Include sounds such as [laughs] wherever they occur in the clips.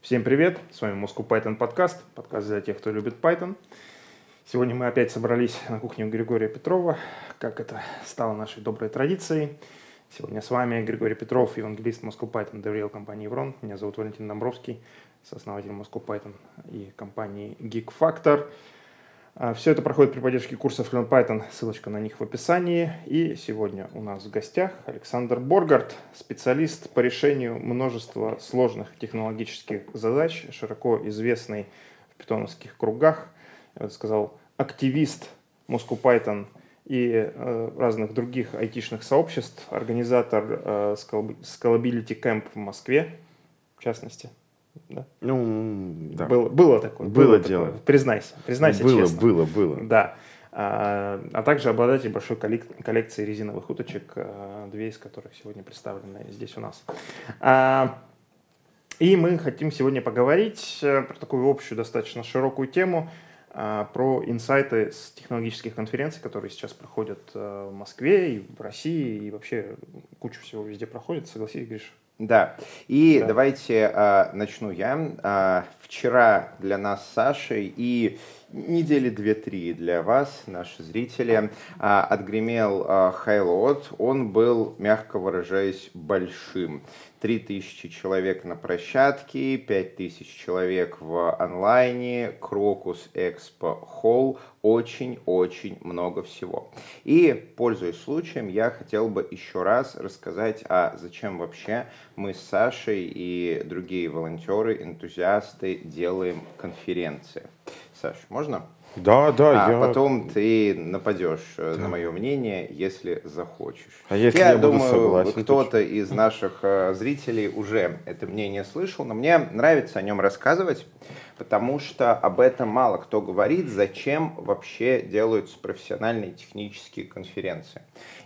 Всем привет, с вами Moscow Python подкаст, подкаст для тех, кто любит Python. Сегодня мы опять собрались на кухне Григория Петрова, как это стало нашей доброй традицией. Сегодня с вами Григорий Петров, евангелист Moscow Python, доверил компании Еврон. Меня зовут Валентин Домбровский, сооснователь Moscow Python и компании Geek Factor. А, Все это проходит при поддержке курсов Learn Python, ссылочка на них в описании. И сегодня у нас в гостях Александр Боргард, специалист по решению множества сложных технологических задач, широко известный в питоновских кругах, я бы сказал, активист Moscow Python и э, разных других айтишных сообществ, организатор э, Scalability Camp в Москве, в частности. Да? Ну, да. Было, было такое. Было, было дело. Такое. Признайся, признайся было, честно. Было, было, было. Да. А, а также обладатель большой коллекции резиновых уточек, а, две из которых сегодня представлены здесь у нас. А, и мы хотим сегодня поговорить э, про такую общую, достаточно широкую тему, про инсайты с технологических конференций, которые сейчас проходят э, в Москве и в России, и вообще кучу всего везде проходит. Согласись, Гриш? Да, и да. давайте э, начну я. Э, вчера для нас с Сашей и недели две-три для вас, наши зрители, э, отгремел Хайлот. Он был, мягко выражаясь, большим. 3000 человек на площадке, 5000 человек в онлайне, Крокус Экспо Холл, очень-очень много всего. И, пользуясь случаем, я хотел бы еще раз рассказать, а зачем вообще мы с Сашей и другие волонтеры, энтузиасты делаем конференции. Саш, можно? Да, да, а я... потом ты нападешь э, да. на мое мнение, если захочешь. А если я, я думаю, согласен, кто-то то... из наших э, зрителей уже это мнение слышал, но мне нравится о нем рассказывать, потому что об этом мало кто говорит, зачем вообще делаются профессиональные технические конференции.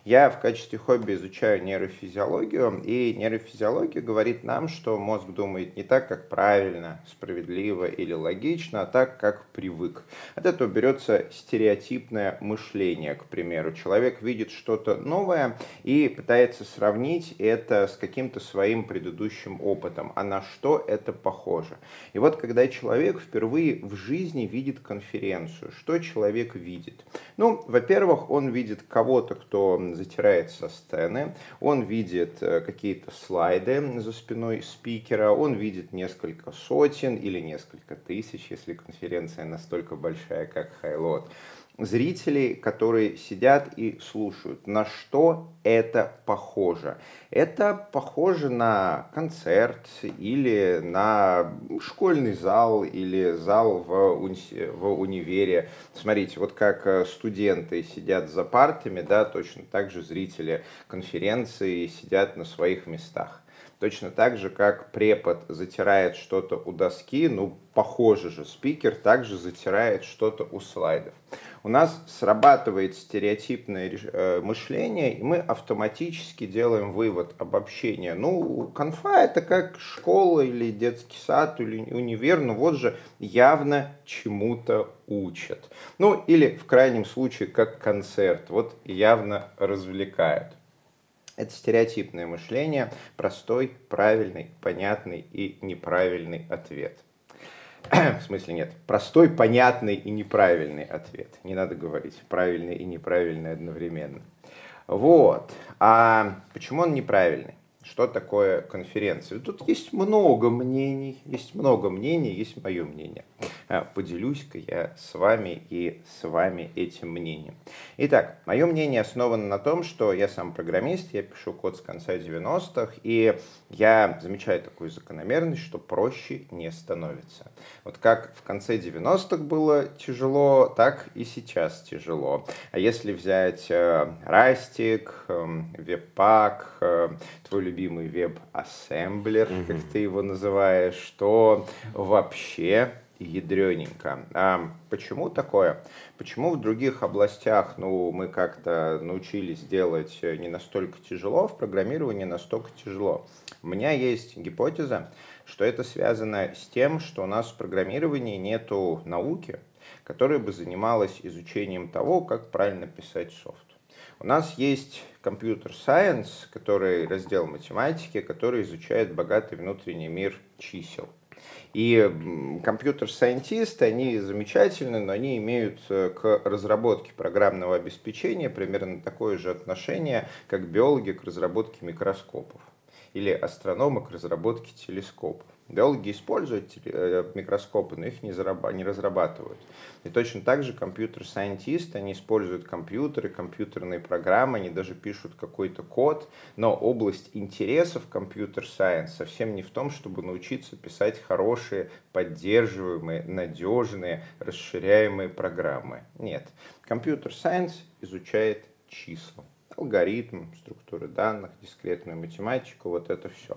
Я в качестве хобби изучаю нейрофизиологию, и нейрофизиология говорит нам, что мозг думает не так, как правильно, справедливо или логично, а так, как привык. От этого берется стереотипное мышление, к примеру. Человек видит что-то новое и пытается сравнить это с каким-то своим предыдущим опытом. А на что это похоже? И вот когда человек впервые в жизни видит конференцию, что человек видит? Ну, во-первых, он видит кого-то, кто затирает со сцены, он видит э, какие-то слайды за спиной спикера, он видит несколько сотен или несколько тысяч, если конференция настолько большая, как Хайлот зрителей, которые сидят и слушают. На что это похоже? Это похоже на концерт или на школьный зал или зал в, уни- в универе. Смотрите, вот как э, студенты сидят за партами, да, точно так же зрители конференции сидят на своих местах. Точно так же, как препод затирает что-то у доски, ну, похоже же, спикер также затирает что-то у слайдов. У нас срабатывает стереотипное э, мышление, и мы автоматически делаем вывод, обобщение. Ну, конфа это как школа или детский сад или универ, ну вот же явно чему-то учат. Ну, или в крайнем случае как концерт, вот явно развлекают. Это стереотипное мышление, простой, правильный, понятный и неправильный ответ. [clears throat] В смысле нет. Простой, понятный и неправильный ответ. Не надо говорить правильный и неправильный одновременно. Вот. А почему он неправильный? Что такое конференция? Тут есть много мнений, есть много мнений, есть мое мнение. А, поделюсь-ка я с вами и с вами этим мнением. Итак, мое мнение основано на том, что я сам программист, я пишу код с конца 90-х, и я замечаю такую закономерность, что проще не становится. Вот как в конце 90-х было тяжело, так и сейчас тяжело. А если взять э, Растик, эм, Webpack, э, твой любимый веб-ассемблер, mm-hmm. как ты его называешь, то вообще ядрененько. А почему такое? Почему в других областях ну, мы как-то научились делать не настолько тяжело, в программировании настолько тяжело? У меня есть гипотеза, что это связано с тем, что у нас в программировании нету науки, которая бы занималась изучением того, как правильно писать софт. У нас есть компьютер Science, который раздел математики, который изучает богатый внутренний мир чисел – И компьютер-сайентисты, они замечательны, но они имеют э, к разработке программного обеспечения примерно такое же отношение, как биологи к разработке микроскопов или астрономы к разработке телескопов. Биологи используют э, микроскопы, но их не, не разрабатывают. И точно так же компьютер-сайентисты, они используют компьютеры, компьютерные программы, они даже пишут какой-то код, но область интересов компьютер-сайенс совсем не в том, чтобы научиться писать хорошие, поддерживаемые, надежные, расширяемые программы. Нет. Компьютер-сайенс изучает числа алгоритм, структуры данных, дискретную математику, вот это все.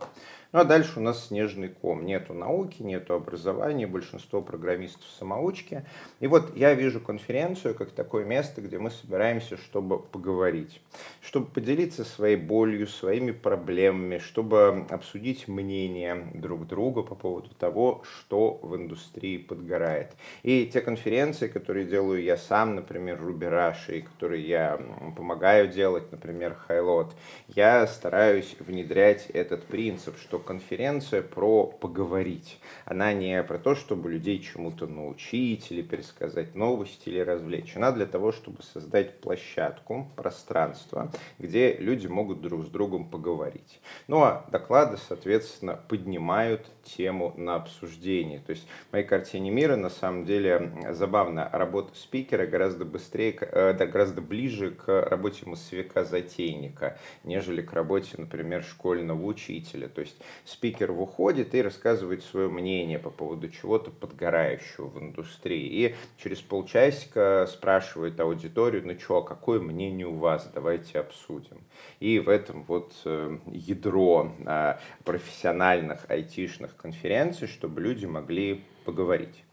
Ну а дальше у нас снежный ком. Нету науки, нету образования, большинство программистов самоучки. И вот я вижу конференцию как такое место, где мы собираемся, чтобы поговорить, чтобы поделиться своей болью, своими проблемами, чтобы обсудить мнение друг друга по поводу того, что в индустрии подгорает. И те конференции, которые делаю я сам, например, Рубераш, и которые я помогаю делать, например, Хайлот, я стараюсь внедрять этот принцип, что конференция про поговорить. Она не про то, чтобы людей чему-то научить или пересказать новости или развлечь. Она для того, чтобы создать площадку, пространство, где люди могут друг с другом поговорить. Ну а доклады, соответственно, поднимают тему на обсуждение. То есть в моей картине мира на самом деле забавно, работа спикера гораздо быстрее, э, да, гораздо ближе к работе массовика-затейника, нежели к работе, например, школьного учителя. То есть спикер выходит и рассказывает свое мнение по поводу чего-то подгорающего в индустрии. И через полчасика спрашивает аудиторию, ну что, какое мнение у вас, давайте обсудим. И в этом вот э, ядро а, профессиональных айтишных конференций, чтобы люди могли поговорить.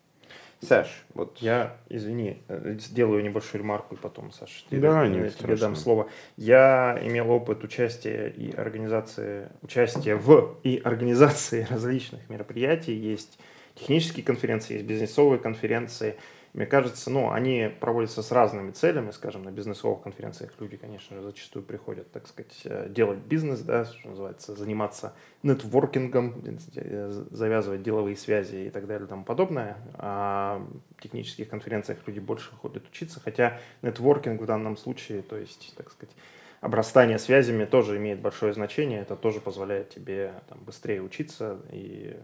Саш, вот... Я, извини, э, сделаю небольшую ремарку, и потом, Саш, тебе, да, не тебе дам слово. Я имел опыт участия и организации, участия в и организации [laughs] различных мероприятий. Есть технические конференции, есть бизнесовые конференции – мне кажется, ну, они проводятся с разными целями, скажем, на бизнесовых конференциях люди, конечно же, зачастую приходят, так сказать, э, делать бизнес, да, что называется, заниматься нетворкингом, э, завязывать деловые связи и так далее и тому подобное. А в технических конференциях люди больше ходят учиться, хотя нетворкинг в данном случае, то есть, так сказать, обрастание связями тоже имеет большое значение, это тоже позволяет тебе там, быстрее учиться и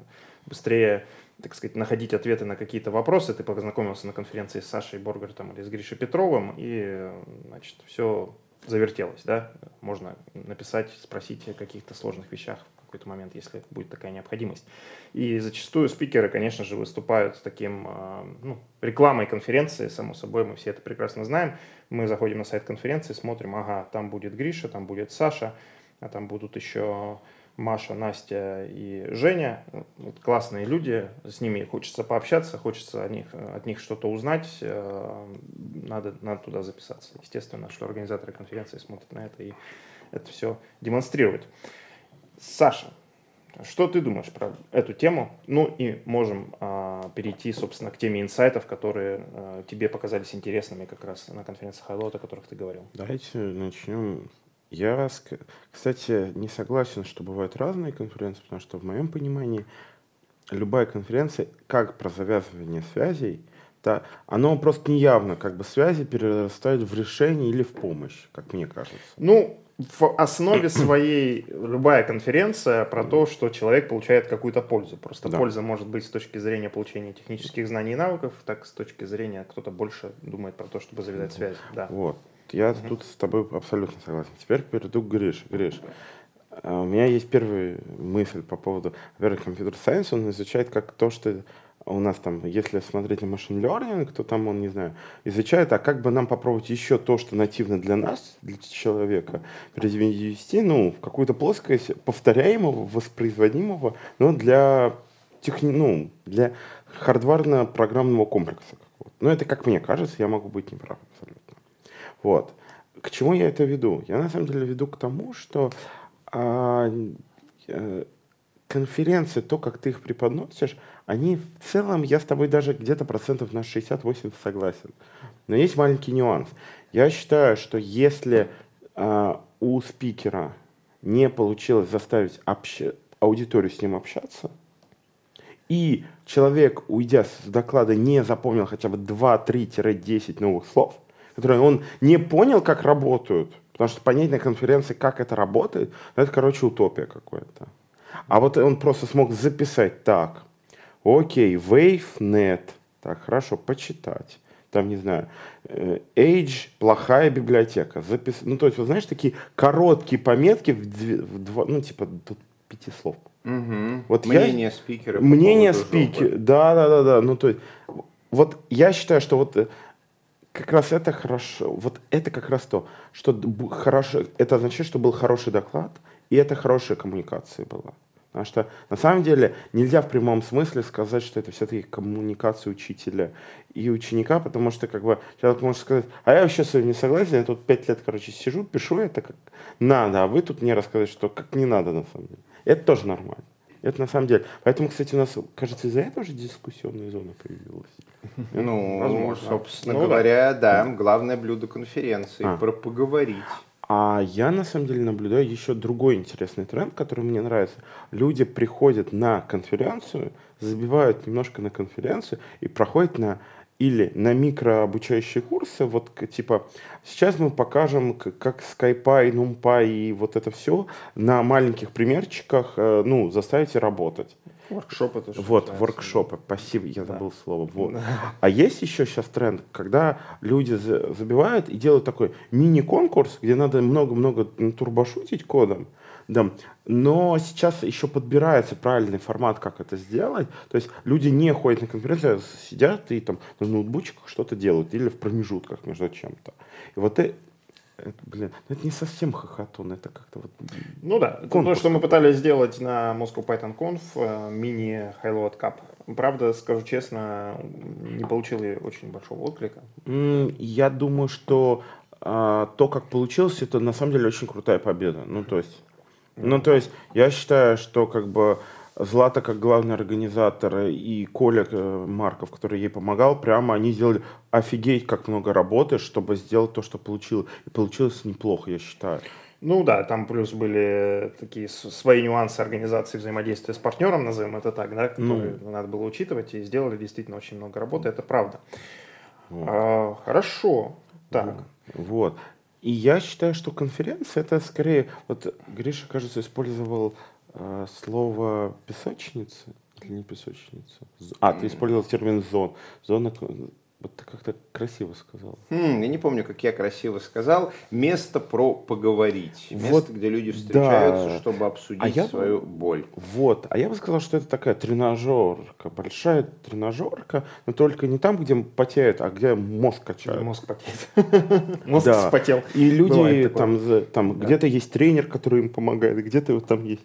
быстрее так сказать, находить ответы на какие-то вопросы. Ты познакомился на конференции с Сашей Боргартом или с Гришей Петровым, и, значит, все завертелось, да. Можно написать, спросить о каких-то сложных вещах в какой-то момент, если будет такая необходимость. И зачастую спикеры, конечно же, выступают с таким, а, ну, рекламой конференции, само собой, мы все это прекрасно знаем. Мы заходим на сайт конференции, смотрим, ага, там будет Гриша, там будет Саша, а там будут еще Маша, Настя и Женя. Классные люди, с ними хочется пообщаться, хочется от них, от них что-то узнать, э, надо, надо туда записаться. Естественно, что организаторы конференции смотрят на это и это все демонстрируют. Саша, что ты думаешь про эту тему? Ну и можем а, перейти, собственно, к теме инсайтов, которые а, тебе показались интересными как раз на конференции Хайлот, о которых ты говорил. Давайте начнем я, кстати, не согласен, что бывают разные конференции, потому что в моем понимании любая конференция, как про завязывание связей, да, оно просто неявно, как бы связи перерастают в решение или в помощь, как мне кажется. Ну, в основе [clears throat] своей любая конференция про то, что человек получает какую-то пользу. Просто да. польза может быть с точки зрения получения технических знаний и навыков, так с точки зрения кто-то больше думает про то, чтобы завязать связь. Да. Вот. Я угу. тут с тобой абсолютно согласен. Теперь перейду к Грише. Гриш, а, у меня есть первая мысль по поводу, во-первых, компьютер-сайенс, он изучает как то, что у нас там, если смотреть на машин learning, то там он, не знаю, изучает, а как бы нам попробовать еще то, что нативно для нас, для человека, перевести, ну, в какую-то плоскость повторяемого, воспроизводимого, но для техни... ну, для хардварно-программного комплекса. Но это, как мне кажется, я могу быть неправ абсолютно. Вот. К чему я это веду? Я на самом деле веду к тому, что а, а, конференции, то, как ты их преподносишь, они в целом, я с тобой даже где-то процентов на 60-80 согласен. Но есть маленький нюанс. Я считаю, что если а, у спикера не получилось заставить общ... аудиторию с ним общаться, и человек, уйдя с доклада, не запомнил хотя бы 2-3-10 новых слов, которые он не понял, как работают, потому что понять на конференции, как это работает, ну, это, короче, утопия какая-то. А вот он просто смог записать так, окей, WaveNet, так, хорошо, почитать там, не знаю, э, Age, плохая библиотека. Запис... Ну, то есть, вы знаешь, такие короткие пометки в, дв... в два, ну, типа, до пяти слов. Угу. Вот мнение я... спикера. Мнение спикера, да, да, да, да. Ну, то есть, вот я считаю, что вот э, как раз это хорошо, вот это как раз то, что хорошо, это означает, что был хороший доклад, и это хорошая коммуникация была. Потому что на самом деле нельзя в прямом смысле сказать, что это все-таки коммуникация учителя и ученика, потому что как бы человек может сказать, а я вообще с вами не согласен, я тут пять лет, короче, сижу, пишу это как надо, а вы тут мне рассказать, что как не надо на самом деле. Это тоже нормально. Это на самом деле. Поэтому, кстати, у нас, кажется, из-за этого же дискуссионная зона появилась. Ну, Возможно. собственно ну, говоря, да. да, главное блюдо конференции а. про поговорить. А я на самом деле наблюдаю еще другой интересный тренд, который мне нравится. Люди приходят на конференцию, забивают немножко на конференцию и проходят на или на микрообучающие курсы, вот типа сейчас мы покажем, как SkyPy, NumPy и вот это все на маленьких примерчиках, э, ну, заставите работать. Воркшоп это что Вот, воркшопы, спасибо, я да. забыл слово. [laughs] Вот. А есть еще сейчас тренд, когда люди забивают и делают такой мини-конкурс, где надо много-много турбошутить кодом, да. Но сейчас еще подбирается правильный формат, как это сделать. То есть люди не ходят на конференцию, а сидят и там на ноутбучках что-то делают или в промежутках между чем-то. И вот это, это, блин, ну это не совсем хохотон, это как-то вот... Ну да, конкурс. то, что мы пытались сделать на Moscow Python Conf, э, мини Highload Cup. Правда, скажу честно, не получили очень большого отклика. Я думаю, что а, то, как получилось, это на самом деле очень крутая победа. Ну, то есть ну, то есть, я считаю, что как бы Злата как главный организатор и Коля э, Марков, который ей помогал, прямо они сделали офигеть как много работы, чтобы сделать то, что получилось. И получилось неплохо, я считаю. Ну да, там плюс были такие свои нюансы организации взаимодействия с партнером, назовем это так, да, которые ну. надо было учитывать, и сделали действительно очень много работы, это правда. Вот. А, хорошо, так. Вот. И я считаю, что конференция это скорее, вот Гриша, кажется, использовал э, слово песочница или не песочница. А, ты использовал термин зон. Зона вот ты как-то красиво сказал. Хм, я не помню, как я красиво сказал. Место про поговорить. Место, вот, где люди встречаются, да. чтобы обсудить а я свою боль. Вот. А я бы сказал, что это такая тренажерка, большая тренажерка, но только не там, где потеют, а где мозг качают. Мозг потеет. [laughs] Мозг спотел. И люди там, там где-то есть тренер, который им помогает, где-то там есть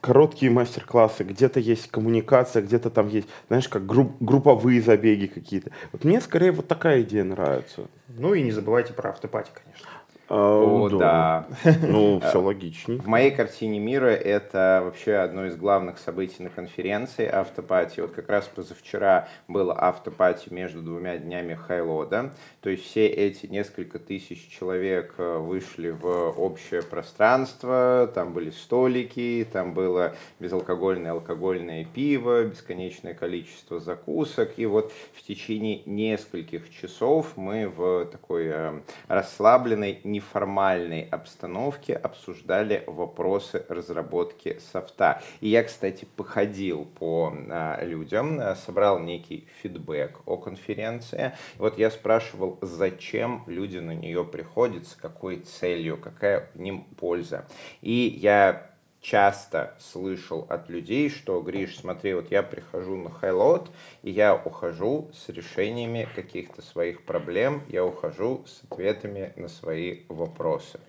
короткие мастер-классы, где-то есть коммуникация, где-то там есть, знаешь, как групп, групповые забеги какие-то. Вот мне скорее вот такая идея нравится. Ну и не забывайте про автопати, конечно. А, О, да. Ну, [laughs] все логичнее. В моей картине мира это вообще одно из главных событий на конференции автопати. Вот как раз позавчера было автопати между двумя днями Хайлода. То есть все эти несколько тысяч человек э, вышли в общее пространство, там были столики, там было безалкогольное алкогольное пиво, бесконечное количество закусок. И вот в течение нескольких часов мы в такой э, расслабленной, неформальной обстановке обсуждали вопросы разработки софта. И я, кстати, походил по а, людям, а, собрал некий фидбэк о конференции. Вот я спрашивал, зачем люди на нее приходят, с какой целью, какая ним польза. И я часто слышал от людей, что, Гриш, смотри, вот я прихожу на Highload, и я ухожу с решениями каких-то своих проблем, я ухожу с ответами на свои вопросы.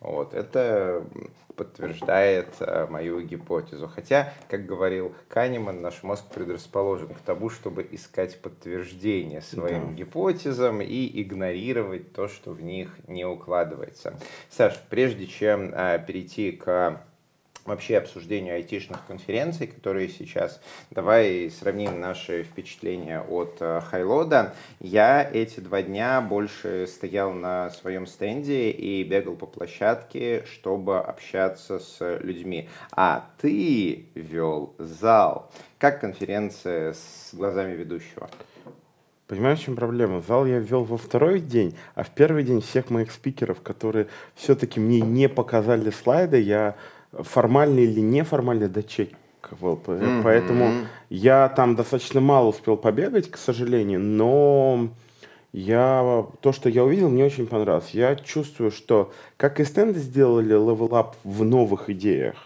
Вот, это подтверждает а, мою гипотезу. Хотя, как говорил Канеман, наш мозг предрасположен к тому, чтобы искать подтверждение своим да. гипотезам и игнорировать то, что в них не укладывается. Саш, прежде чем а, перейти к вообще обсуждению айтишных конференций, которые сейчас. Давай сравним наши впечатления от э, Хайлода. Я эти два дня больше стоял на своем стенде и бегал по площадке, чтобы общаться с людьми. А ты вел зал. Как конференция с глазами ведущего? Понимаешь, в чем проблема? Зал я ввел во второй день, а в первый день всех моих спикеров, которые все-таки мне не показали слайды, я формально или неформально дочекивал. Mm-hmm. Поэтому я там достаточно мало успел побегать, к сожалению, но я, то, что я увидел, мне очень понравилось. Я чувствую, что как и стенды сделали level up в новых идеях,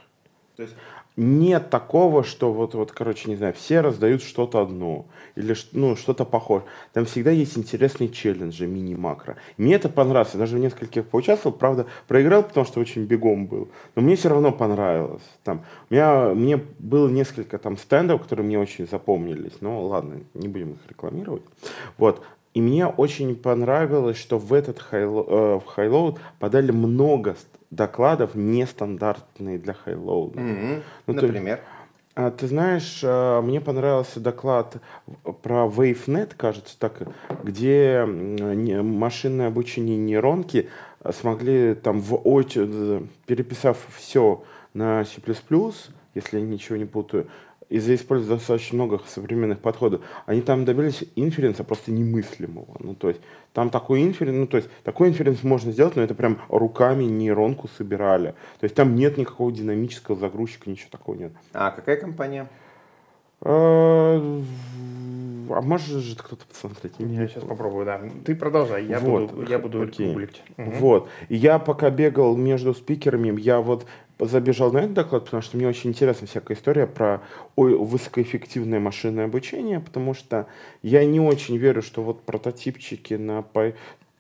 то есть нет такого, что вот, вот, короче, не знаю, все раздают что-то одно или ну, что-то похожее. Там всегда есть интересные челленджи, мини-макро. Мне это понравилось. Я даже в нескольких поучаствовал, правда, проиграл, потому что очень бегом был. Но мне все равно понравилось. Там, у меня, мне было несколько там стендов, которые мне очень запомнились. Ну, ладно, не будем их рекламировать. Вот. И мне очень понравилось, что в этот хайло, э, в Highload подали много докладов нестандартные для Highload. Mm-hmm. Ну, Например? Ты, а, ты знаешь, а, мне понравился доклад про WaveNet, кажется, так, где машинное обучение нейронки смогли там в очередь, переписав все на C++, если я ничего не путаю, из-за использования достаточно много современных подходов, они там добились инференса просто немыслимого. Ну, то есть, там такой инференс, ну, то есть, такой инференс можно сделать, но это прям руками нейронку собирали. То есть, там нет никакого динамического загрузчика, ничего такого нет. А какая компания? А, может же кто-то посмотреть? Я сейчас попробую, да. Ты продолжай, я вот, буду, я буду окей. гуглить. Угу. Вот. И я пока бегал между спикерами, я вот забежал на этот доклад, потому что мне очень интересна всякая история про высокоэффективное машинное обучение, потому что я не очень верю, что вот прототипчики на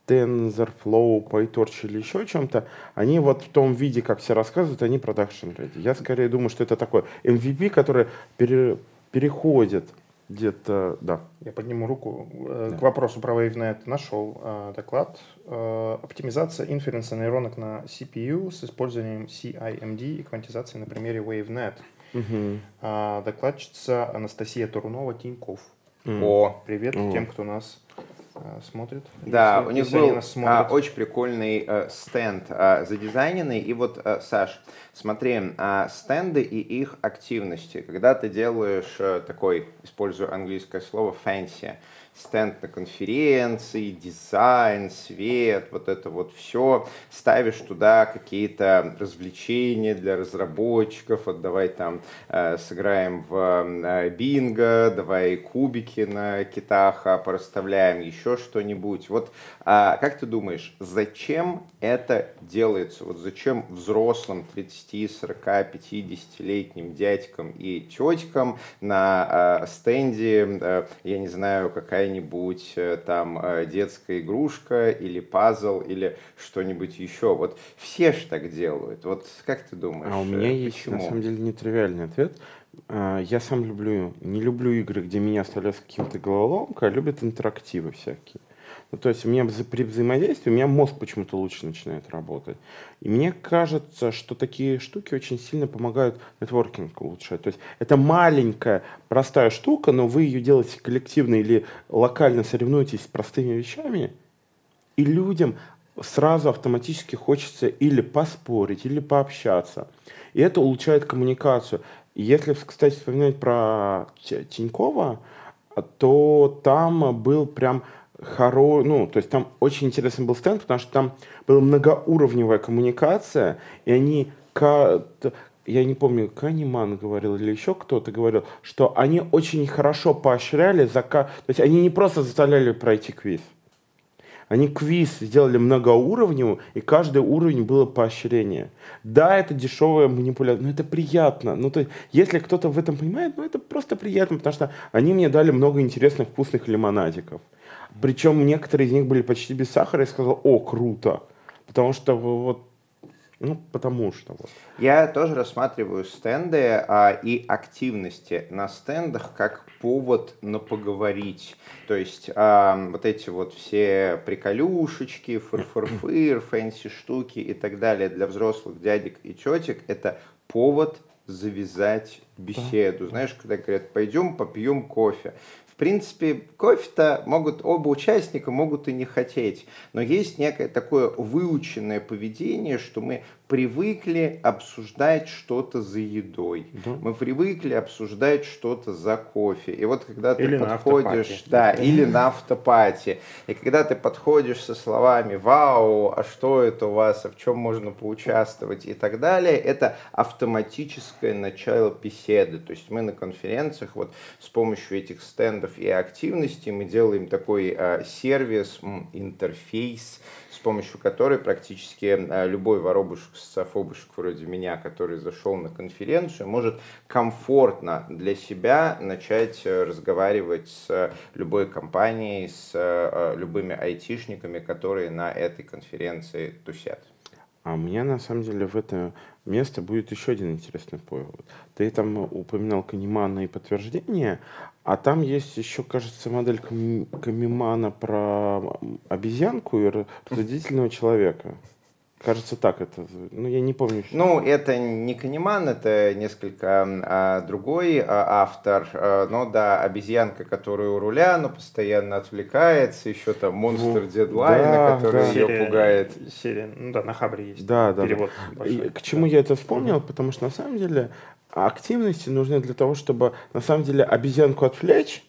TensorFlow, PyTorch или еще чем-то, они вот в том виде, как все рассказывают, они production ready. Я скорее думаю, что это такой MVP, который пере, переходит где-то, да. Я подниму руку. Э, да. К вопросу про WaveNet нашел э, доклад. Э, оптимизация инференса нейронок на CPU с использованием CIMD и квантизации на примере WaveNet. Угу. Э, докладчица Анастасия Турунова Тиньков. О, привет О. тем, кто нас смотрит. Да, если, у них был а, очень прикольный а, стенд а, задизайненный. И вот, а, Саш, смотри, а, стенды и их активности. Когда ты делаешь а, такой, использую английское слово, fancy, стенд на конференции, дизайн, свет, вот это вот все, ставишь туда какие-то развлечения для разработчиков, вот давай там э, сыграем в э, бинго, давай кубики на китах а, проставляем, еще что-нибудь. Вот э, как ты думаешь, зачем это делается? Вот зачем взрослым 30, 40, 50-летним дядькам и теткам на э, стенде, э, я не знаю, какая какая-нибудь э, там э, детская игрушка или пазл или что-нибудь еще. Вот все же так делают. Вот как ты думаешь? А у меня почему? есть на самом деле нетривиальный ответ. А, я сам люблю, не люблю игры, где меня оставляют с каким-то головоломкой, а любят интерактивы всякие. Ну, то есть у меня при взаимодействии у меня мозг почему-то лучше начинает работать. И мне кажется, что такие штуки очень сильно помогают нетворкинг улучшать. То есть это маленькая, простая штука, но вы ее делаете коллективно или локально соревнуетесь с простыми вещами, и людям сразу автоматически хочется или поспорить, или пообщаться. И это улучшает коммуникацию. Если, кстати, вспоминать про Тинькова, то там был прям хоро... ну, то есть там очень интересный был стенд, потому что там была многоуровневая коммуникация, и они я не помню, Каниман говорил или еще кто-то говорил, что они очень хорошо поощряли, зака... то есть они не просто заставляли пройти квиз, они квиз сделали многоуровневым, и каждый уровень было поощрение. Да, это дешевая манипуляция, но это приятно. Ну, то есть, если кто-то в этом понимает, ну, это просто приятно, потому что они мне дали много интересных вкусных лимонадиков. Причем некоторые из них были почти без сахара, и сказал, о, круто. Потому что вот ну, потому что вот. Я тоже рассматриваю стенды а, и активности на стендах как повод на поговорить. То есть а, вот эти вот все приколюшечки, фырфырфыр, [laughs] fancy штуки и так далее для взрослых дядек и тетек, это повод завязать беседу. Да. Знаешь, когда говорят, пойдем попьем кофе в принципе, кофе-то могут оба участника могут и не хотеть, но есть некое такое выученное поведение, что мы привыкли обсуждать что-то за едой. Да. Мы привыкли обсуждать что-то за кофе. И вот когда ты или подходишь, да, или на автопате, и когда ты подходишь со словами «Вау, а что это у вас, а в чем можно поучаствовать» и так далее, это автоматическое начало беседы. То есть мы на конференциях вот с помощью этих стендов и активностей мы делаем такой э, сервис, интерфейс, помощью которой практически э, любой воробушек, софобушек вроде меня, который зашел на конференцию, может комфортно для себя начать э, разговаривать с любой компанией, с э, любыми айтишниками, которые на этой конференции тусят. А меня на самом деле в это место будет еще один интересный повод. Ты там упоминал Канимана и подтверждение, а там есть еще, кажется, модель Камимана про обезьянку и [laughs] рассудительного человека. Кажется, так это. Ну, я не помню. Ну, это не Канеман, это несколько а, другой а, автор. А, но да, обезьянка, которая у руля, но постоянно отвлекается. Еще там монстр ну, дедлайна, да, который да. ее серия, пугает. Серия, ну да, на Хабре есть. Да, да. Перевод да. Большой. К чему да. я это вспомнил? Потому что на самом деле активности нужны для того, чтобы на самом деле обезьянку отвлечь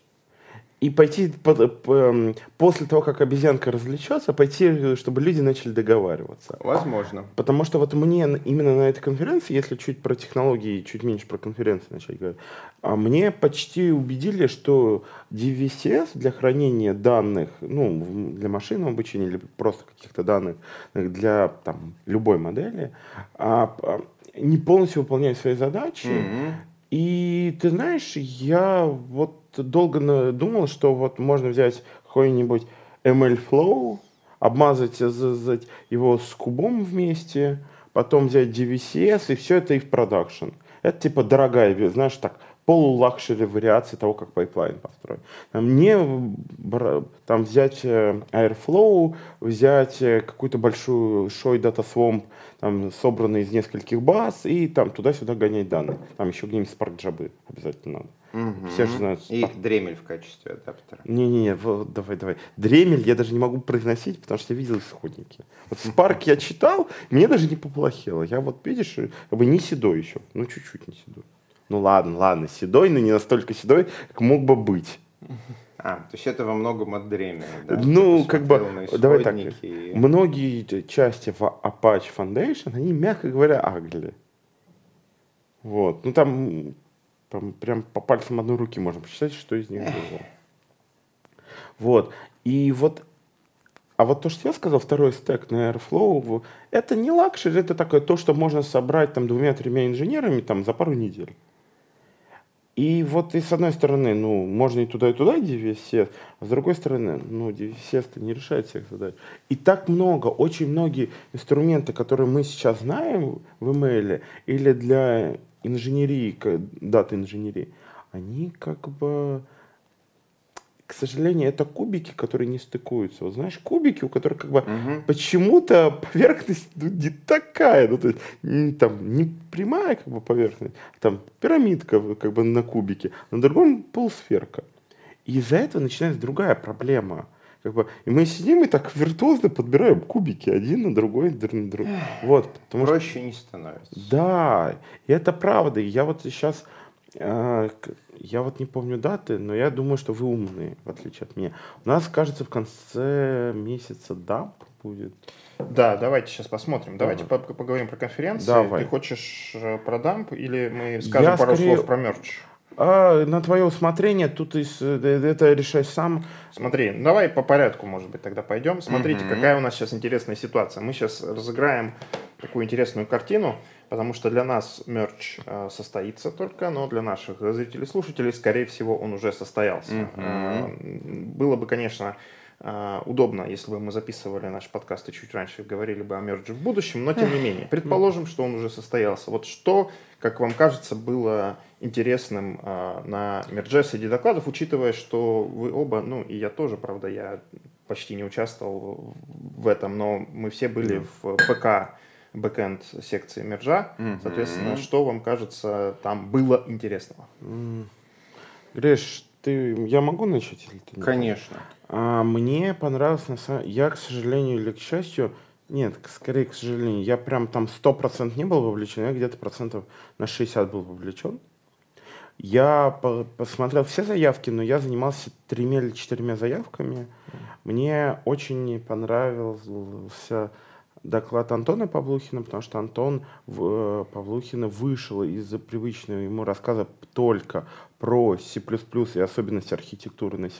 и пойти под, по, эм, после того, как обезьянка развлечется, пойти, чтобы люди начали договариваться. Возможно. Потому что вот мне именно на этой конференции, если чуть про технологии, чуть меньше про конференции начать говорить, а мне почти убедили, что DVCS для хранения данных, ну, для машинного обучения или просто каких-то данных для там, любой модели, а, а не полностью выполняет свои задачи. Mm-hmm. И ты знаешь, я вот долго думал, что вот можно взять какой-нибудь MLflow, обмазать его с кубом вместе, потом взять DVCS и все это и в production. Это типа дорогая, знаешь, так, полу luxury вариации того, как pipeline построен. Мне там взять э, Airflow, взять э, какую-то большую шой Data Swamp, там, собранный из нескольких баз, и там туда-сюда гонять данные. Там еще где-нибудь Spark Jabы обязательно надо. Угу. Все же знают. И дремель в качестве адаптера. Не-не-не, давай, давай. Дремель я даже не могу произносить, потому что я видел исходники. Вот Spark я читал, мне даже не поплохело. Я вот, видишь, как бы не седой еще. Ну, чуть-чуть не седой. Ну ладно, ладно, седой, но не настолько седой, как мог бы быть. А, то есть это во многом от дремени, да? Ну, как бы, давай так, и... многие части в Apache Foundation, они, мягко говоря, ugly. Вот, ну там, там прям по пальцам одной руки можно посчитать, что из них было. Вот, и вот а вот то, что я сказал, второй стек на Airflow, это не luxury, это такое то, что можно собрать там двумя-тремя инженерами там за пару недель. И вот и с одной стороны, ну, можно и туда, и туда DVSS, а с другой стороны, ну, DVSS-то не решает всех задач. И так много, очень многие инструменты, которые мы сейчас знаем в email или для инженерии, даты инженерии, они как бы к сожалению, это кубики, которые не стыкуются. Вот знаешь, кубики, у которых как бы угу. почему-то поверхность ну, не такая, ну, то есть, не, там, не прямая как бы поверхность, а там пирамидка как бы на кубике, на другом полусферка. И из-за этого начинается другая проблема. Как бы, и мы сидим и так виртуозно подбираем кубики один на другой, на другой. Вот, потому Проще что... не становится. Да, и это правда. И я вот сейчас а, я вот не помню даты, но я думаю, что вы умные, в отличие от меня. У нас, кажется, в конце месяца дамп будет. Да, давайте сейчас посмотрим. Давайте Давай. поговорим про конференцию. Давай. Ты хочешь э, про дамп или мы скажем я пару скорее... слов про мерч? А, на твое усмотрение, тут из, э, это решай сам. Смотри, давай по порядку, может быть, тогда пойдем. Смотрите, угу. какая у нас сейчас интересная ситуация. Мы сейчас разыграем такую интересную картину потому что для нас мерч э, состоится только, но для наших зрителей и слушателей, скорее всего, он уже состоялся. Mm-hmm. Э, было бы, конечно, э, удобно, если бы мы записывали наши подкасты чуть раньше, говорили бы о мерже в будущем, но тем не менее, предположим, что он уже состоялся. Вот что, как вам кажется, было интересным э, на мерже среди докладов, учитывая, что вы оба, ну и я тоже, правда, я почти не участвовал в этом, но мы все были mm-hmm. в ПК бэкэнд секции мержа. Мгм. Соответственно, что вам кажется там было интересного? М. Гриш, ты, я могу начать? Или ты не Конечно. А, мне понравилось, на самом Я, к сожалению или к счастью, нет, скорее, к сожалению, я прям там 100% не был вовлечен, я где-то процентов на 60 был вовлечен. Я по- посмотрел все заявки, но я занимался тремя или четырьмя заявками. Мне очень понравился доклад Антона Павлухина, потому что Антон э, Павлухина вышел из-за привычного ему рассказа только про C++ и особенности архитектуры на C++,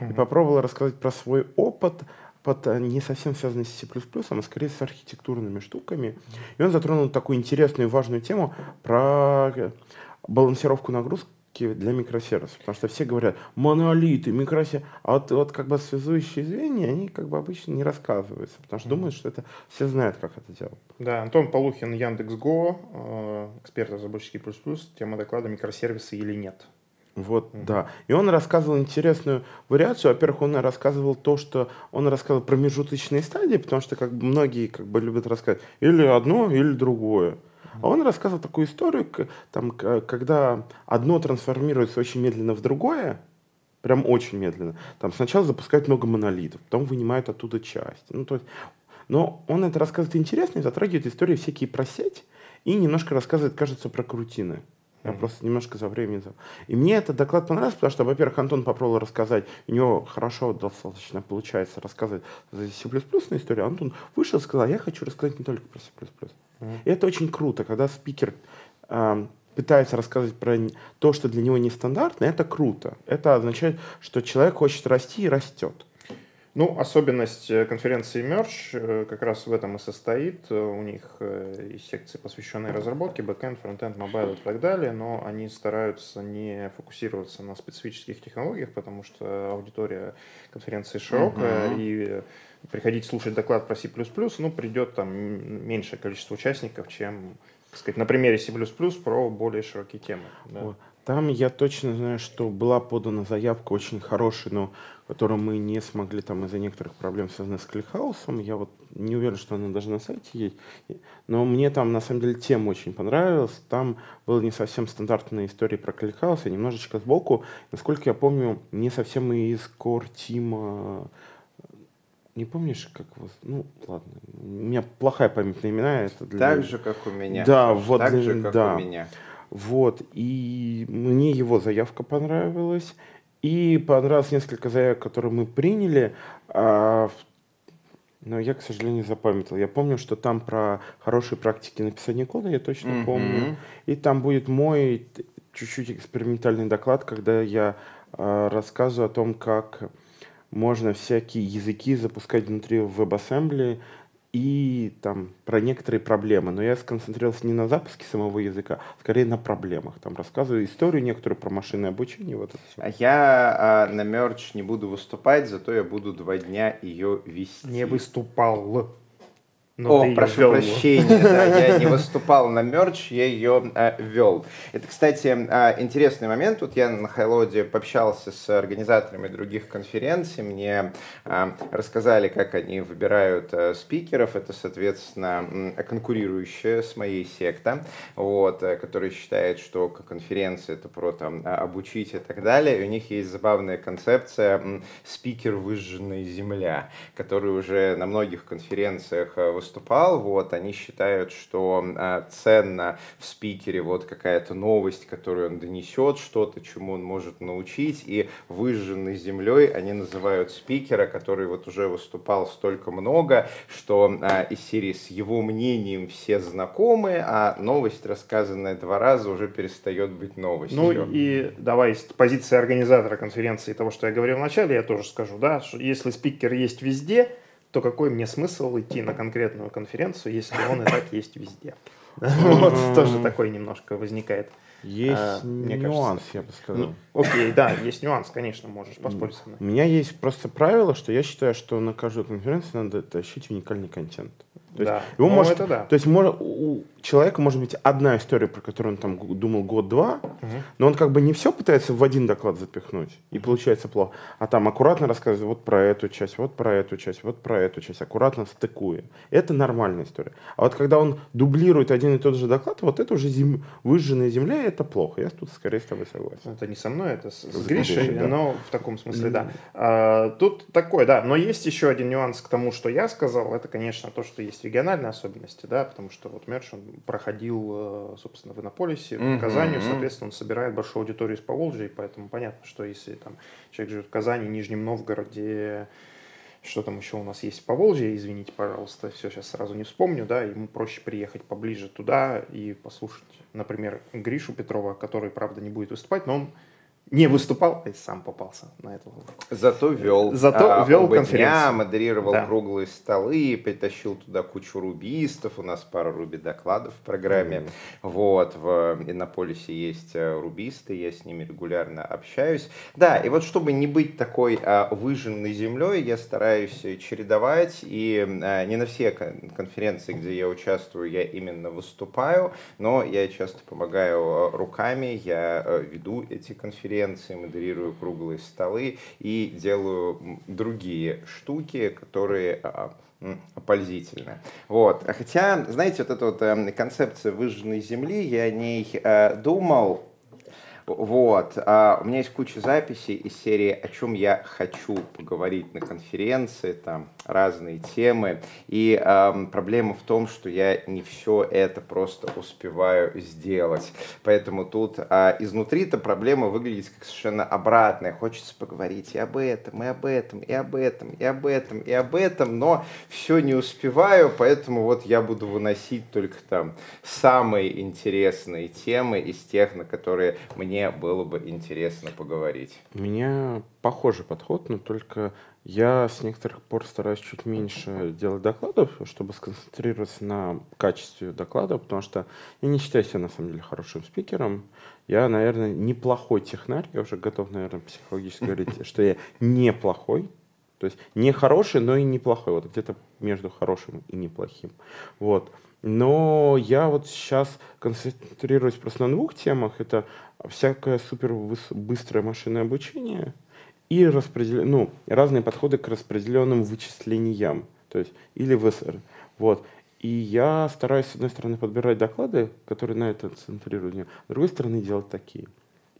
и попробовал рассказать про свой опыт, опыт, э, не совсем связанный с C++, а скорее с архитектурными штуками. И он затронул такую интересную и важную тему про э, балансировку нагрузки для микросервисов. Потому что все говорят, монолиты, микросервисы. А вот, вот как бы связующие звенья, они как бы обычно не рассказываются. Потому что думают, что это все знают, как это делать. Да, Антон Полухин, Яндекс.Го, э, эксперт разработчики плюс тема доклада «Микросервисы или нет?». Вот, да. И он рассказывал интересную вариацию. Во-первых, он рассказывал то, что он рассказывал промежуточные стадии, потому что как бы многие как бы любят рассказать или одно, или другое. А он рассказывал такую историю, там, когда одно трансформируется очень медленно в другое, прям очень медленно. Там сначала запускают много монолитов, потом вынимают оттуда часть. Ну, то есть, но он это рассказывает интересно и затрагивает истории всякие про сеть и немножко рассказывает, кажется, про корутины. Я просто немножко за время... И мне этот доклад понравился, потому что, во-первых, Антон попробовал рассказать, у него хорошо достаточно получается рассказывать за C++ на историю. Антон вышел и сказал, я хочу рассказать не только про C++. И это очень круто, когда спикер ам, пытается рассказывать про то, что для него нестандартно, это круто. Это означает, что человек хочет расти и растет. Ну, особенность э, конференции Merge э, как раз в этом и состоит. Э, У них э, есть секции, посвященные разработке, backend, frontend, mobile и так далее, но они стараются не фокусироваться на специфических технологиях, потому что аудитория конференции широкая, Мгм. и э, приходить слушать доклад про C++, ну, придет там меньшее количество участников, чем, так сказать, на примере C++ про более широкие темы. да. Там я точно знаю, что была подана заявка очень хорошая, но которую мы не смогли там из-за некоторых проблем, связанных с ClickHouse ом. Я вот не уверен, что она даже на сайте есть. Но мне там на самом деле тема очень понравилась. Там была не совсем стандартная история про ClickHouse, а немножечко сбоку. Насколько я помню, не совсем из core тима не помнишь, как его... Ну, ладно. У меня плохая память на имена. Это для... Так же, как у меня. Да, вот Так для- же, как да. у меня. Вот, и мне его заявка понравилась, и понравилось несколько заявок, которые мы приняли, а, но я, к сожалению, запамятовал. Я помню, что там про хорошие практики написания кода, я точно Мгм. помню. И там будет мой чуть-чуть экспериментальный доклад, когда я а, рассказываю о том, как можно всякие языки запускать внутри WebAssembly и там про некоторые проблемы. Но я сконцентрировался не на запуске самого языка, а скорее на проблемах. Там рассказываю историю некоторую про машинное обучение, вот это все. А я а, на мерч не буду выступать, зато я буду два дня ее вести. Не выступал. Но О, ты её прошу прощения, да, [laughs] я не выступал на мерч, я ее вел. Это, кстати, а, интересный момент. Тут я на Хайлоде пообщался с организаторами других конференций. Мне а, рассказали, как они выбирают а, спикеров. Это, соответственно, м, конкурирующая с моей секта, вот, э, которая считает, что конференция это про там, а, обучить и так далее. И у них есть забавная концепция м, спикер выжженная земля, который уже на многих конференциях э, выступал. Вот, они считают, что э, ценно в спикере вот какая-то новость, которую он донесет, что-то, чему он может научить. И выжженной землей они называют спикера, который вот уже выступал столько много, что э, из серии с его мнением все знакомы, а новость, рассказанная два раза, уже перестает быть новостью. Ну и давай с позиции организатора конференции того, что я говорил вначале, я тоже скажу, да, что если спикер есть везде, то какой мне смысл идти на конкретную конференцию, если он и так есть везде? Вот тоже такой немножко возникает. Есть А, нюанс, я бы сказал. Ну, окей, да, есть нюанс, конечно, можешь поспорить со мной. У меня есть просто правило, что я считаю, что на каждую конференцию надо тащить уникальный контент. То есть Да, его ну, может- это да. То есть можно, у человека может быть одна история, про которую он там думал год-два, но он как бы не все пытается в один доклад запихнуть, и получается плохо, а там аккуратно рассказывает вот про эту часть, вот про эту часть, вот про эту часть, аккуратно стыкуя. Это нормальная история. А вот когда он дублирует один и тот же доклад, вот это уже зем... выжженная земля, это плохо. Я тут скорее с тобой согласен. Это не со мной, это с, с Гришей, да. но в таком смысле, да. А, тут такой, да, но есть еще один нюанс к тому, что я сказал, это, конечно, то, что есть региональные особенности, да, потому что вот Мерч, он проходил, э, собственно, в Иннополисе, в Казани, соответственно, он собирает большую аудиторию из Поволжья, и поэтому понятно, что если там человек живет в Казани, Нижнем Новгороде, что там еще у нас есть по Волжье, извините, пожалуйста, все сейчас сразу не вспомню, да, ему проще приехать поближе туда и послушать, например, Гришу Петрова, который, правда, не будет выступать, но он не выступал, и сам попался на эту Зато вел. Зато а, вел конференцию. Дня, модерировал да. круглые столы, притащил туда кучу рубистов. У нас пара руби докладов в программе. Mm-hmm. Вот, в Иннополисе есть э, рубисты, я с ними регулярно общаюсь. Да, и вот чтобы не быть такой а, выжженной землей, я стараюсь чередовать. И а, не на все конференции, где я участвую, я именно выступаю, но я часто помогаю э, руками, я веду эти конференции конференции, модерирую круглые столы и делаю другие штуки, которые а, пользительны. Вот. Хотя, знаете, вот эта вот эм, концепция выжженной земли, я о ней э, думал, вот. А у меня есть куча записей из серии «О чем я хочу поговорить на конференции», там разные темы. И эм, проблема в том, что я не все это просто успеваю сделать. Поэтому тут э, изнутри-то проблема выглядит как совершенно обратная. Хочется поговорить и об этом, и об этом, и об этом, и об этом, и об этом, но все не успеваю, поэтому вот я буду выносить только там самые интересные темы из тех, на которые мне мне было бы интересно поговорить. У меня похожий подход, но только я с некоторых пор стараюсь чуть меньше делать докладов, чтобы сконцентрироваться на качестве доклада, потому что я не считаю себя на самом деле хорошим спикером. Я, наверное, неплохой технарь, я уже готов, наверное, психологически говорить, [laughs] что я неплохой, то есть не хороший, но и неплохой, вот где-то между хорошим и неплохим. Вот. Но я вот сейчас концентрируюсь просто на двух темах. Это всякое супер быстрое машинное обучение и распределение, ну, разные подходы к распределенным вычислениям, то есть или ВСР. Вот. И я стараюсь, с одной стороны, подбирать доклады, которые на это центрируют, с другой стороны, делать такие.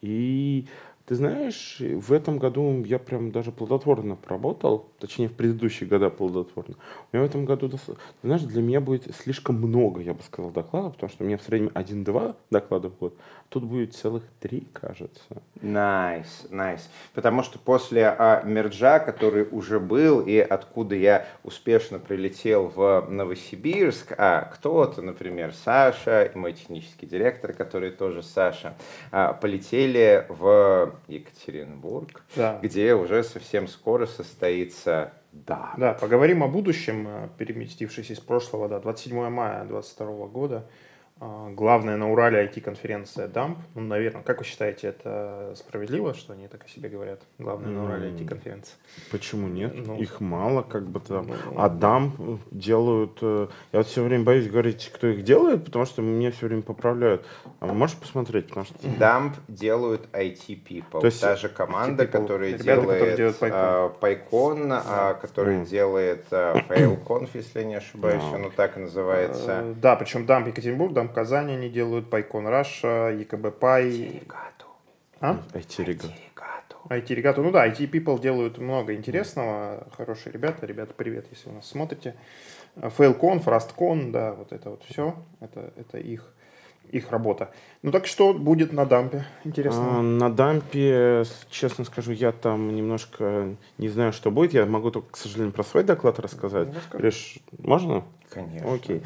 И ты знаешь, в этом году я прям даже плодотворно поработал, точнее в предыдущие года плодотворно. У меня в этом году, ты знаешь, для меня будет слишком много, я бы сказал, докладов, потому что у меня в среднем один-два доклада в год, тут будет целых три, кажется. Nice, nice, nice. Nice. Потому что после а, Merge а, который уже был, и откуда я успешно прилетел в Новосибирск, а кто-то, например, Саша и мой технический директор, который тоже Саша, а, полетели в Екатеринбург, да. где уже совсем скоро состоится да. Да, поговорим о будущем, э, переместившись из прошлого, да, 27 мая 2022 года. А, главная на Урале IT-конференция DAMP. Ну, наверное, как вы считаете, это справедливо, что они так о себе говорят? Главная на Урале IT-конференция. Почему нет? Ну, Их мало, как бы там. Ну, а DAMP делают... Э, я вот все время боюсь говорить, кто их делает, потому что меня все время поправляют. А можешь посмотреть? Потому что... DAMP делают IT People. То есть, Та же команда, people. которая Ребята, делает делают PyCon, PyCon да. а, который mm. делает а, FailConf, если не ошибаюсь, no. оно так и называется. Uh, да, причем DAMP Екатеринбург, DAMP там Казани они делают, PyCon Russia, ЕКБ Py. А? IT-регату. IT-регату. Ну да, IT People делают много интересного. Хорошие ребята. Ребята, привет, если вы нас смотрите. FailCon, FrostCon, да, вот это вот все. Это, это их их работа. Ну так что будет на дампе? Интересно. А, на дампе, честно скажу, я там немножко не знаю, что будет. Я могу только, к сожалению, про свой доклад рассказать. Ну, Лишь можно? Конечно. Окей.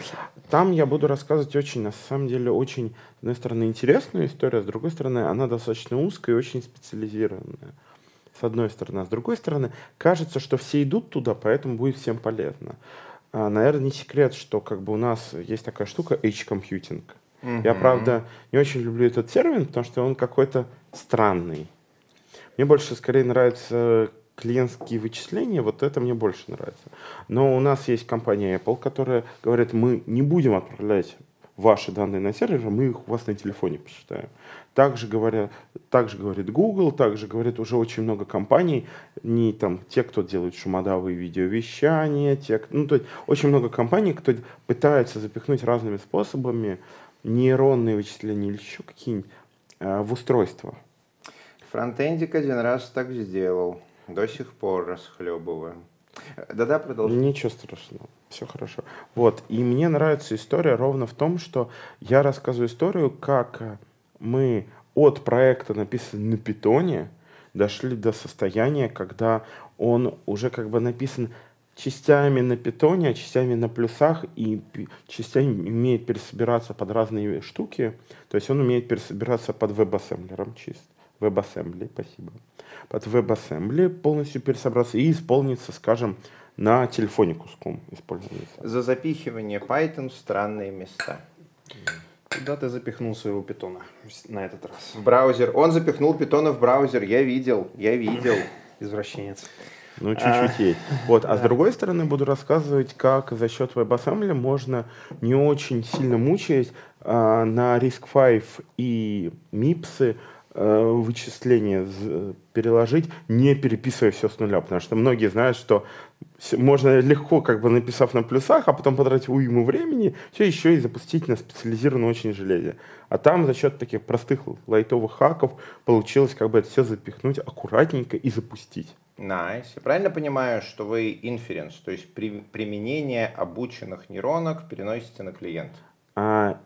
Там я буду рассказывать очень, на самом деле, очень, с одной стороны, интересную историю, а с другой стороны, она достаточно узкая и очень специализированная. С одной стороны. А с другой стороны, кажется, что все идут туда, поэтому будет всем полезно. А, наверное, не секрет, что как бы у нас есть такая штука H-computing. Угу. Я, правда, не очень люблю этот термин, потому что он какой-то странный. Мне больше скорее нравятся клиентские вычисления, вот это мне больше нравится. Но у нас есть компания Apple, которая говорит, мы не будем отправлять ваши данные на сервере, мы их у вас на телефоне посчитаем. Также, говоря, также говорит Google, также говорит уже очень много компаний, не там те, кто делают шумодавы видеовещания, те, ну, то есть очень много компаний, кто пытается запихнуть разными способами нейронные вычисления или еще какие-нибудь э, в устройство. Фронтендик один раз так сделал. До сих пор расхлебываю. Да-да, продолжай. Ничего страшного, все хорошо. Вот, и мне нравится история ровно в том, что я рассказываю историю, как мы от проекта, написанного на питоне, дошли до состояния, когда он уже как бы написан частями на питоне, а частями на плюсах и частями умеет пересобираться под разные штуки. То есть он умеет пересобираться под веб-ассемблером чисто. WebAssembly, спасибо. Под WebAssembly полностью пересобраться и исполниться, скажем, на телефоне куском используется. За запихивание Python в странные места. Куда ты запихнул своего питона на этот раз? В браузер. Он запихнул питона в браузер. Я видел, я видел. Извращенец. Ну, чуть-чуть а, есть. Вот. А с другой стороны, буду рассказывать, как за счет WebAssembly можно не очень сильно мучаясь а, на RISC-V и MIPS Э, вычисления переложить, не переписывая все с нуля. Потому что многие знают, что можно легко, как бы написав на плюсах, а потом потратить уйму времени, все еще и запустить на специализированном очень железе. А там за счет таких простых лайтовых хаков получилось как бы это все запихнуть аккуратненько и запустить. Nice. Я правильно понимаю, что вы inference, то есть при, применение обученных нейронок переносите на клиент? А,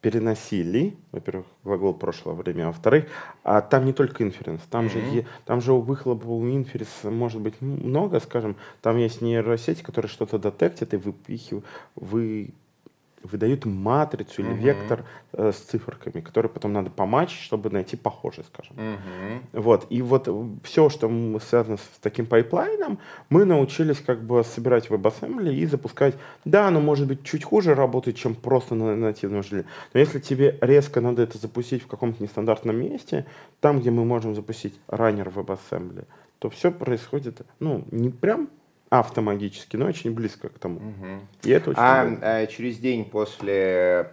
переносили, во-первых, глагол прошлого времени, а во-вторых, а там не только инференс, там, mm-hmm. же, там же у выхлопа у инференс может быть много, скажем, там есть нейросети, которые что-то детектят и выпихивают, вы выдают матрицу или uh-huh. вектор э, с циферками, которые потом надо помачить, чтобы найти похожий, скажем. Uh-huh. Вот. И вот все, что связано с таким pipeline ом, мы научились как бы собирать в WebAssembly и запускать. Да, оно может быть чуть хуже работает, чем просто на нативном железе. Но если тебе резко надо это запустить в каком-то нестандартном месте, там, где мы можем запустить runner WebAssembly, то все происходит, ну, не прям автомагически, но очень близко к тому. Угу. И это очень а, а через день после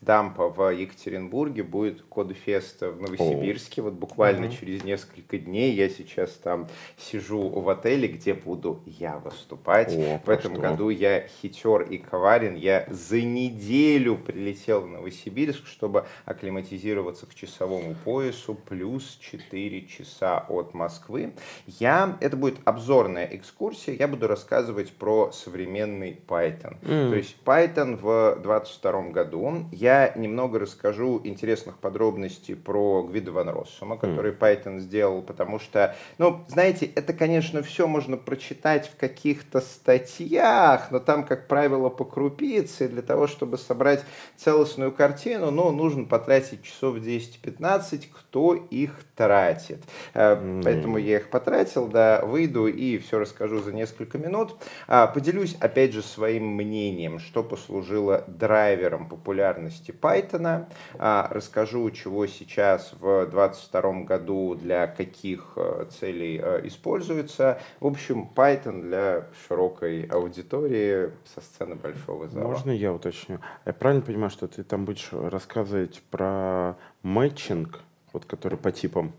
DUMP а в Екатеринбурге, будет CodeFest в Новосибирске. О. Вот буквально угу. через несколько дней я сейчас там сижу в отеле, где буду я выступать. О, в этом что? году я хитер и коварен. Я за неделю прилетел в Новосибирск, чтобы акклиматизироваться к часовому поясу, плюс 4 часа от Москвы. Я, это будет обзорная экскурсия, я буду рассказывать про современный Python. Mm. То есть Python в 22 году я немного расскажу интересных подробностей про Гвида Ван Россума, который mm. Python сделал, потому что, ну, знаете, это, конечно, все можно прочитать в каких-то статьях, но там, как правило, по крупице, для того, чтобы собрать целостную картину, ну, нужно потратить часов 10-15, кто их тратит. Mm. Поэтому я их потратил, да, выйду и все расскажу за несколько минут. А, поделюсь, опять же, своим мнением, что послужило драйвером популярности области Python. А, расскажу, чего сейчас в 2022 году для каких э, целей э, используется. В общем, Python для широкой аудитории со сцены большого зала. Можно я уточню? Я правильно понимаю, что ты там будешь рассказывать про мэтчинг, вот который по типам?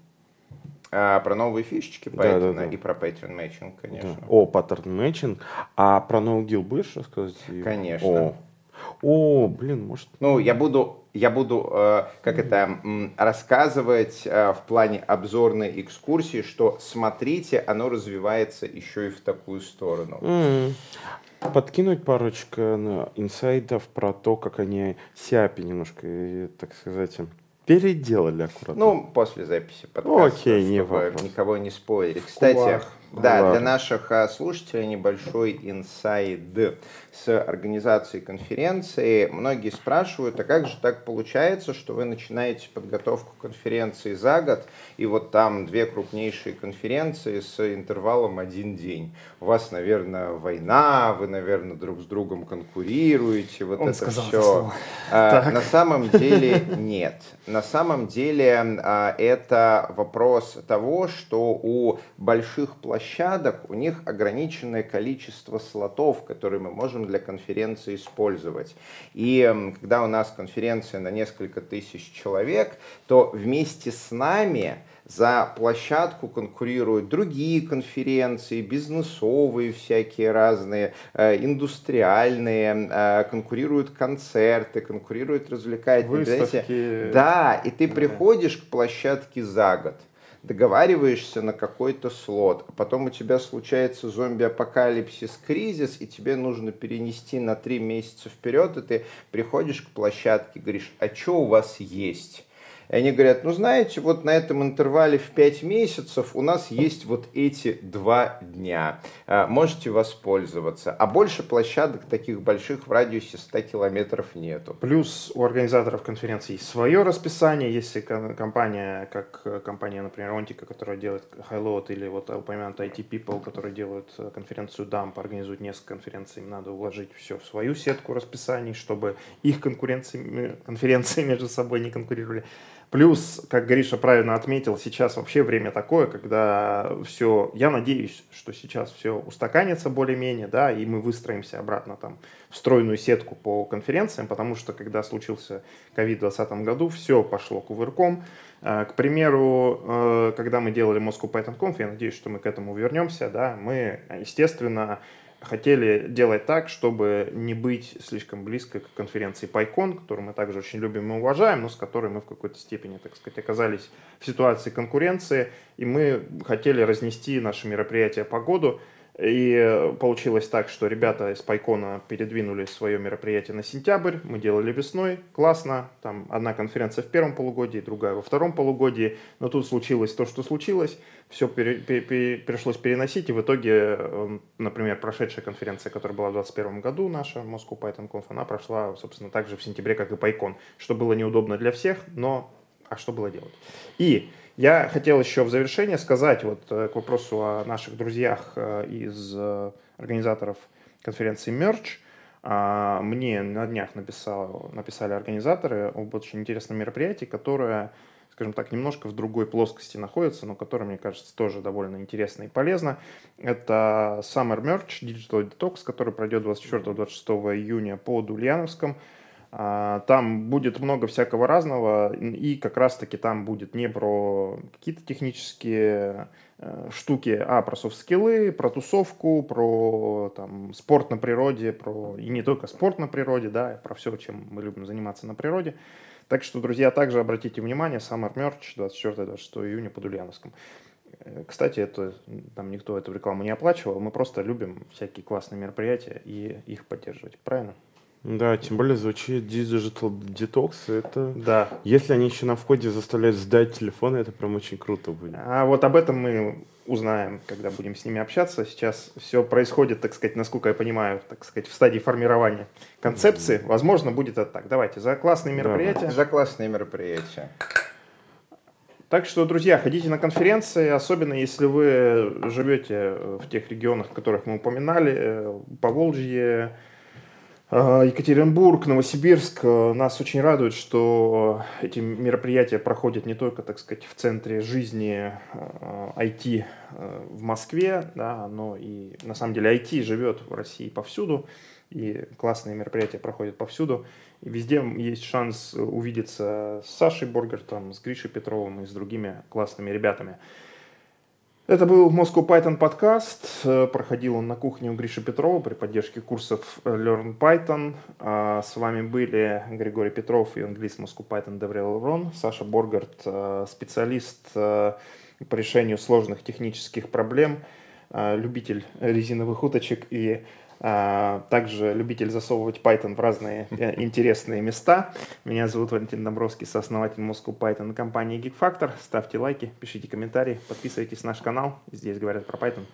А, про новые фишечки Python да, да, да. и про pattern matching, конечно. Да. О, pattern matching. А про NoGill будешь рассказывать? Конечно. О, о, блин, может... Ну, я буду, я буду э, как это, рассказывать э, в плане обзорной экскурсии, что смотрите, оно развивается еще и в такую сторону. Mm. Подкинуть парочку инсайдов про то, как они сяпи немножко, так сказать, переделали аккуратно. Ну, после записи подкаста, Окей, не чтобы вопрос. никого не спорить. Кстати, Кулак. Да, Ладно. для наших а, слушателей небольшой инсайд с организацией конференции. Многие спрашивают, а как же так получается, что вы начинаете подготовку конференции за год, и вот там две крупнейшие конференции с интервалом один день. У вас, наверное, война, вы, наверное, друг с другом конкурируете, вот Он это все. Это а, на самом деле нет. На самом деле а, это вопрос того, что у больших площадей площадок, у них ограниченное количество слотов, которые мы можем для конференции использовать. И когда у нас конференция на несколько тысяч человек, то вместе с нами за площадку конкурируют другие конференции, бизнесовые всякие разные, э, индустриальные, э, конкурируют концерты, конкурируют развлекательные Выставки. Да, и ты приходишь к площадке за год договариваешься на какой-то слот, а потом у тебя случается зомби-апокалипсис, кризис, и тебе нужно перенести на три месяца вперед, и ты приходишь к площадке, говоришь, а что у вас есть? И они говорят, ну знаете, вот на этом интервале в 5 месяцев у нас есть вот эти два дня. А, можете воспользоваться. А больше площадок таких больших в радиусе 100 километров нету. Плюс у организаторов конференции есть свое расписание. Если компания, как компания, например, Онтика, которая делает Highload, или вот упомянутая IT People, которые делают э, конференцию DAMP, организуют несколько конференций, им надо уложить все в свою сетку расписаний, чтобы их конкуренции, конференции между собой не конкурировали. Плюс, как Гриша правильно отметил, сейчас вообще время такое, когда все, я надеюсь, что сейчас все устаканится более-менее, да, и мы выстроимся обратно там в стройную сетку по конференциям, потому что когда случился ковид в 2020 году, все пошло кувырком. А, к примеру, э, когда мы делали Moscow Python Conf, я надеюсь, что мы к этому вернемся, да, мы, естественно, хотели делать так, чтобы не быть слишком близко к конференции PyCon, которую мы также очень любим и уважаем, но с которой мы в какой-то степени, так сказать, оказались в ситуации конкуренции, и мы хотели разнести наши мероприятия по году, и получилось так, что ребята из Пайкона передвинули свое мероприятие на сентябрь, мы делали весной, классно, там одна конференция в первом полугодии, другая во втором полугодии, но тут случилось то, что случилось, все пере, пере, пришлось переносить, и в итоге, эм, например, прошедшая конференция, которая была в 2021 году, наша Moscow Python Conf, она прошла, собственно, так же в сентябре, как и PyCon, что было неудобно для всех, но а что было делать? И я хотел еще в завершение сказать вот э, к вопросу о наших друзьях э, из э, организаторов конференции Merch. А, мне на днях написал, написали организаторы об очень интересном мероприятии, которое, скажем так, немножко в другой плоскости находится, но которое, мне кажется, тоже довольно интересно и полезно. Это Summer Merch Digital Detox, который пройдет 24-26 июня под Ульяновском. А, там будет много всякого разного, и как раз-таки там будет не про какие-то технические э, штуки, а про софт-скиллы, про тусовку, про там, спорт на природе, про и не только спорт на природе, да, про все, чем мы любим заниматься на природе. Так что, друзья, также обратите внимание, Summer Merch 24-26 июня под Ульяновском. Э, кстати, это, там никто эту рекламу не оплачивал, мы просто любим всякие классные мероприятия и их поддерживать, правильно? Да, тем более звучит Digital Detox. Это... Да. Если они еще на входе заставляют сдать телефоны, это прям очень круто будет. А вот об этом мы узнаем, когда будем с ними общаться. Сейчас все происходит, так сказать, насколько я понимаю, так сказать, в стадии формирования концепции. Mm-hmm. Возможно, будет это так. Давайте, за классные мероприятия. Да. За классные мероприятия. Так что, друзья, ходите на конференции, особенно если вы живете в тех регионах, которых мы упоминали, э, по Волжье, Екатеринбург, Новосибирск. Э, нас очень радует, что эти мероприятия проходят не только, так сказать, в центре жизни IT э, э, в Москве, да, но и на самом деле IT живет в России повсюду, и классные мероприятия проходят повсюду. И везде есть шанс увидеться с Сашей Боргертом, с Гришей Петровым и с другими классными ребятами. Это был Moscow Python подкаст. Э, проходил он на кухне у Гриши Петрова при поддержке курсов Learn Python. А, с вами были Григорий Петров и английский Moscow Python Деврел Рон, Саша Боргард, э, специалист э, по решению сложных технических проблем, любитель резиновых уточек и также любитель засовывать Python в разные э, [laughs] интересные места. Меня зовут Валентин Домбровский, сооснователь Moscow Python компании Geek Factor. Ставьте лайки, пишите комментарии, подписывайтесь на наш канал. Здесь говорят про Python.